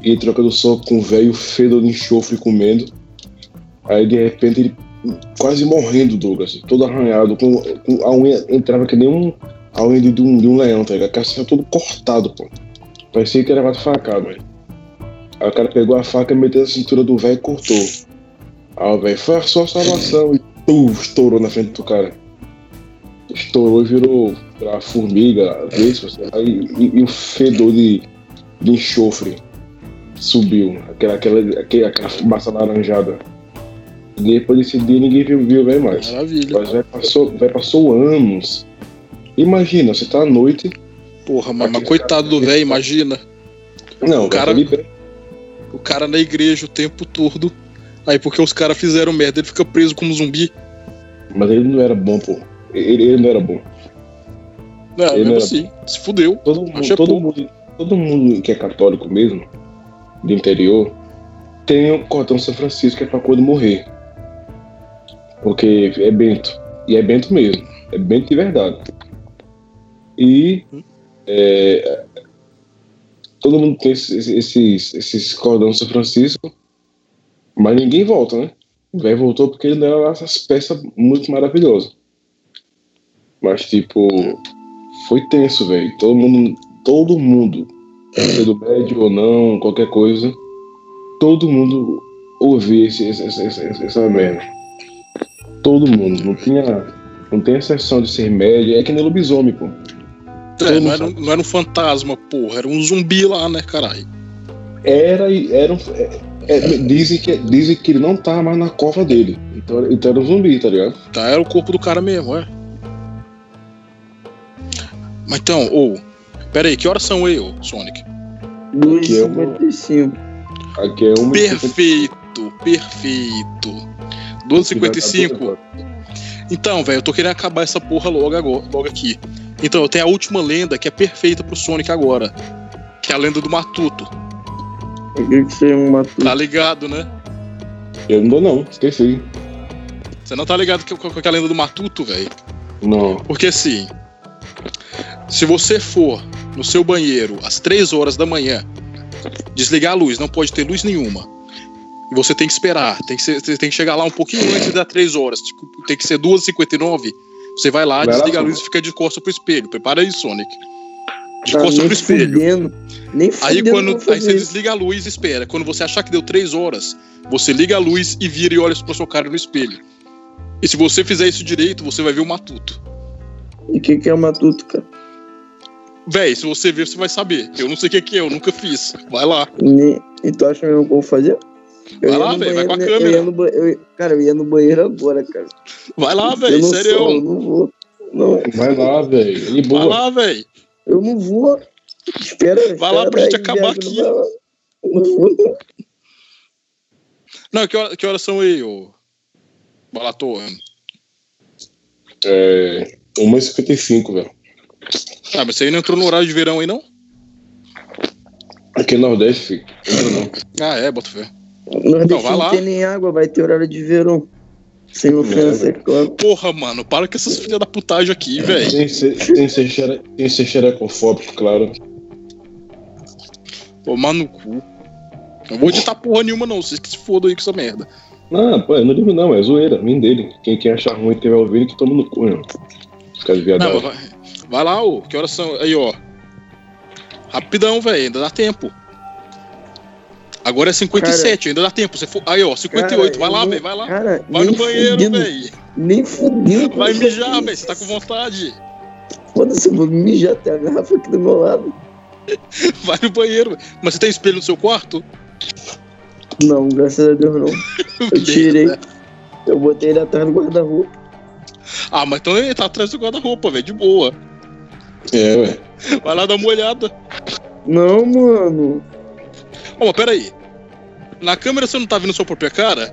E trocando soco com o velho fedor de enxofre comendo. Aí de repente ele quase morrendo, Douglas. Todo arranhado. Com, com a unha entrava que nem um, a unha de um, de um leão, tá ligado? A caça todo cortado, pô. Parecia que era mais facado, velho. Aí o cara pegou a faca, meteu na cintura do velho e cortou. Aí o velho, foi a sua salvação. E pum, estourou na frente do cara. Estourou e virou a formiga, vespa, e, e, e o fedor de, de enxofre subiu. Aquela, aquela, aquela, aquela fumaça laranjada. E depois desse dia ninguém viu, viu velho mais. Maravilha. Mas vai passou, vai passou anos. Imagina, você tá à noite. Porra, mas, mas coitado do velho, imagina. Não, O cara- O cara na igreja o tempo todo. Aí porque os caras fizeram merda, ele fica preso como zumbi. Mas ele não era bom, pô. Ele, ele não era bom. É, Ele mesmo assim. Se fudeu. Todo, mundo, todo, mundo, todo mundo que é católico mesmo, do interior, tem o cordão São Francisco que é pra quando morrer. Porque é bento. E é bento mesmo. É bento de verdade. E é, todo mundo tem esses, esses, esses cordão São Francisco, mas ninguém volta, né? O velho voltou porque ele não lá essas peças muito maravilhosas. Mas, tipo, foi tenso, velho. Todo mundo, todo mundo, sendo médio ou não, qualquer coisa, todo mundo ouvia esse, esse, esse- esse- essa merda. Todo mundo. Não tinha, não tem exceção de ser médio. É que nem lobisomem, pô. É, não, era, um- não era um fantasma, porra. Era um zumbi lá, né, caralho? Era e era um. é- é, dizem, que, dizem que ele não tá mais na cova dele. Então, então era um zumbi, tá ligado? Tá, era o corpo do cara mesmo, é. Mas então, ô. pera aí, que horas são aí, ô, Sonic? 2,55. Aqui é uma. Perfeito, perfeito. 12h55. Então, velho, eu tô querendo acabar essa porra logo, agora, logo aqui. Então, eu tenho a última lenda que é perfeita pro Sonic agora. Que é a lenda do Matuto. O que que você matou? Tá ligado, né? Eu não dou, não. Esqueci. Você não tá ligado com, com, com a lenda do Matuto, velho? Não. Porque assim, se você for no seu banheiro às 3 horas da manhã, desligar a luz, não pode ter luz nenhuma. E você tem que esperar, tem que, ser- você tem que chegar lá um pouquinho antes das 3 horas, tipo, tem que ser 2h59. Você vai lá, Vai lá, desliga a pô. luz e fica de costas pro espelho. Prepara aí, Sonic. De Tá costas pro espelho. fudendo. Nem Aí quando aí você isso. desliga a luz e espera. Quando você achar que deu 3 horas, você liga a luz e vira e olha pra sua cara no espelho. E se você fizer isso direito, você vai ver o matuto. E o que que é o matuto, cara? Véi, se você ver, você vai saber. Eu não sei o que, que é, eu nunca fiz. Vai lá. Nem- E tu acha mesmo que eu vou fazer? Eu Vai lá, velho, vai com a né? câmera. Eu ia no ba- eu- Cara, eu ia no banheiro agora, cara. Vai lá, eu véi, não sou, eu sério. não vou. Não, Vai lá, velho. E Vai lá, véi. eu não vou. Espera. Vai lá espera pra gente acabar aqui. lá. Não vou. Não, que, hora, que horas são aí, ô? Balator? É. 1h55, velho. Ah, mas você aí não entrou no horário de verão aí, não? Aqui no Nordeste, filho. Entra não. Ah, é, bota fé. Nordeste Não, vai não lá. tem nem água, vai ter horário de verão. Sem ofensa, é claro. Porra, mano, para com essas filhas da putagem aqui, véi. Tem tem ser, xere- tem ser xerecofóbico, claro. Tomar no cu. Não vou editar porra nenhuma, não. Vocês que se fodam aí com essa merda. Não, pô, eu não digo não, é zoeira, vem dele. Quem, quem achar ruim e estiver ouvindo, que toma no cu, irmão. Fica de Não, viadagem. vai, vai lá, ô. Que horas são? Aí, ó. Rapidão, velho. Ainda dá tempo. Agora é 57, ainda dá tempo. Você for... Aí, ó, 58. vai lá, velho, vai lá. Cara, Vai no banheiro, velho. Nem fudendo. Vai mijar, velho. Você tá com vontade. Foda-se, eu vou mijar até a garrafa aqui do meu lado. (laughs) Vai no banheiro. velho. Mas você tem espelho no seu quarto? Não, graças a Deus não. (laughs) Eu tirei. Eu botei ele atrás do guarda-roupa. Ah, mas então ele tá atrás do guarda-roupa, velho. De boa. É, ué. Vai lá dar uma olhada. Não, mano. Ó, mas peraí. Na câmera você não tá vendo sua própria cara?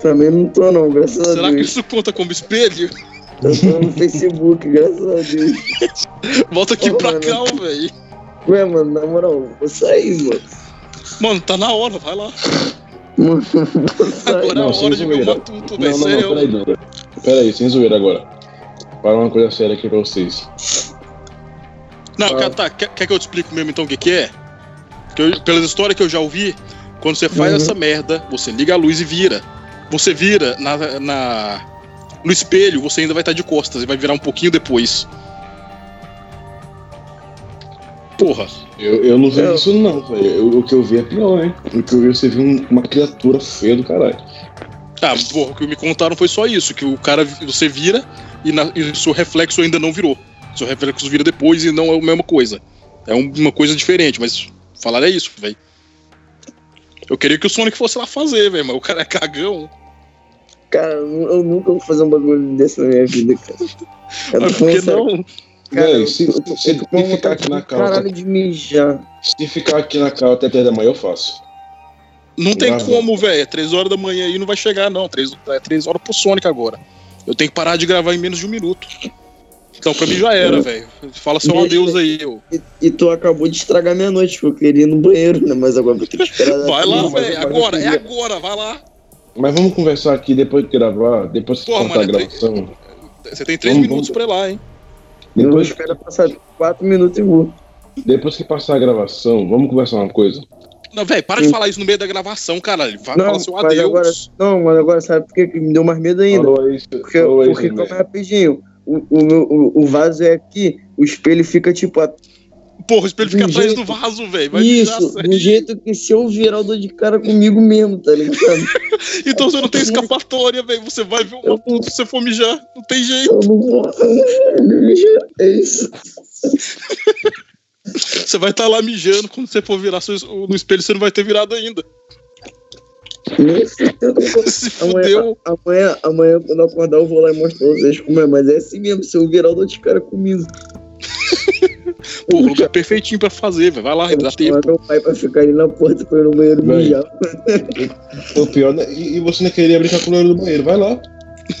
Também não tô não, graças a Será que Deus. isso conta como espelho? Eu tô no Facebook, graças a Deus. (laughs) Volta aqui Ô, pra mano. cá, velho. Ué, mano, na moral, vou sair, mano. Mano, tá na hora, vai lá. Mano. (laughs) Agora é a Não, hora de ver o matuto, velho. Não, não, não, Sério. peraí, não. Peraí, sem zoeira agora. Fala uma coisa séria aqui pra vocês. Não, Ah. quer, tá, quer, quer que eu te explique mesmo então o que, que é? Que eu- pelas histórias que eu já ouvi, quando você faz Uhum. essa merda, você liga a luz e vira. Você vira na, na- no espelho, você ainda vai estar de costas e vai virar um pouquinho depois. Porra. Eu, eu não vi eu... isso não, velho. O que eu vi é pior, hein? O que eu vi, você viu uma criatura feia do caralho. Ah, porra, o que me contaram foi só isso, que o cara, você vira e, na, e o seu reflexo ainda não virou. O seu reflexo vira depois e não é a mesma coisa. É uma coisa diferente, mas falar é isso, velho. Eu queria que o Sonic fosse lá fazer, velho, mas o cara é cagão. Cara, eu nunca vou fazer um bagulho desse na minha vida, cara. (laughs) Mas por que não? Cara, véi, se, se, se, se ficar aqui na calça. Caralho de mijar. Se ficar aqui na calça até 3 da manhã, eu faço. Não tem Grava. como, velho. É 3 horas da manhã aí não vai chegar, não. 3, é 3 horas pro Sonic agora. Eu tenho que parar de gravar em menos de um minuto. Então pra mim já era, velho. Fala seu adeus aí. Eu. E, e, tu acabou de estragar minha noite, porque eu queria ir no banheiro, né? Mas agora vou ter que esperar. (laughs) vai lá, velho. Agora, é agora, vai lá. Mas vamos conversar aqui depois de gravar, depois de cortar a gravação. Você tem 3 minutos vamos... pra ir lá, hein? Depois espera passar 4 minutos e vou. Depois que passar a gravação, vamos conversar uma coisa. Não, velho, para de falar isso no meio da gravação, caralho. Fala, não, seu adeus. Agora, não, mas agora sabe por que me deu mais medo ainda? Falou isso, porque, falou porque isso, rapidinho, o, o, o, vaso é aqui, o espelho fica tipo. A... Porra, o espelho fica do atrás jeito... do vaso, velho. Isso, do jeito que se eu virar, eu dou de cara comigo mesmo, tá ligado? (laughs) então você não tem escapatória, velho. Você vai ver uma puta se você for mijar. Não tem jeito. Eu não vou, mijar. É isso. (laughs) Você vai estar tá lá mijando, quando você for virar no espelho, você não vai ter virado ainda. (laughs) Se fudeu. Amanhã, amanhã, quando eu acordar, eu vou lá e mostrar vocês como é. Mas é assim mesmo, se eu virar, eu dou de cara comigo. (laughs) Pô, o lugar perfeitinho pra fazer, velho. Vai lá, dá tempo. meu pai pra ficar ali na porta pra ir no banheiro mijar. O pior, né? e, e você não queria brincar com o loiro do banheiro? Vai lá.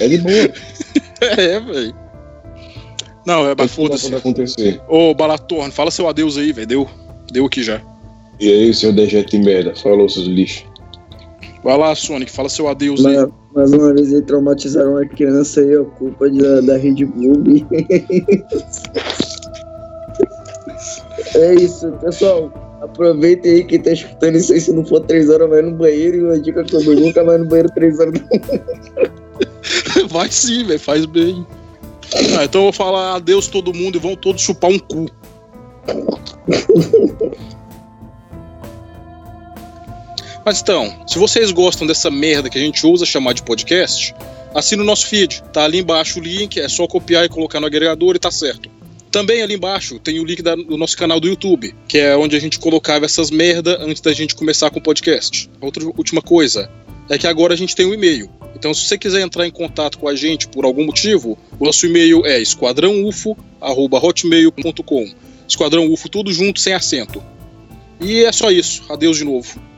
É de boa. (laughs) é, velho. Não, é, mas foda-se. acontecer. Ô, Balatorno, fala seu adeus aí, velho. Deu. Deu aqui já. E aí, seu dejeto de merda. Falou, seus lixos. Vai lá, Sonic, fala seu adeus mas, aí. Mais uma vez aí traumatizaram a criança aí, a culpa da, da Red Bull. (laughs) é isso, pessoal. Aproveitem aí quem tá escutando isso aí, se não for três horas, vai no banheiro. E uma dica que eu dou, nunca vai no banheiro três horas. (laughs) vai sim, velho, faz bem. Ah, então eu vou falar adeus todo mundo e vão todos chupar um cu. (laughs) Mas então, se vocês gostam dessa merda que a gente usa chamar de podcast, assina o nosso feed. Tá ali embaixo o link, é só copiar e colocar no agregador e tá certo. Também ali embaixo tem o link da, do nosso canal do YouTube, que é onde a gente colocava essas merda antes da gente começar com o podcast. Outra última coisa é que agora a gente tem um e-mail. Então, se você quiser entrar em contato com a gente por algum motivo, o nosso e-mail é esquadrãoufo@hotmail.com. Esquadrão UFO tudo junto sem acento. E é só isso. Adeus de novo.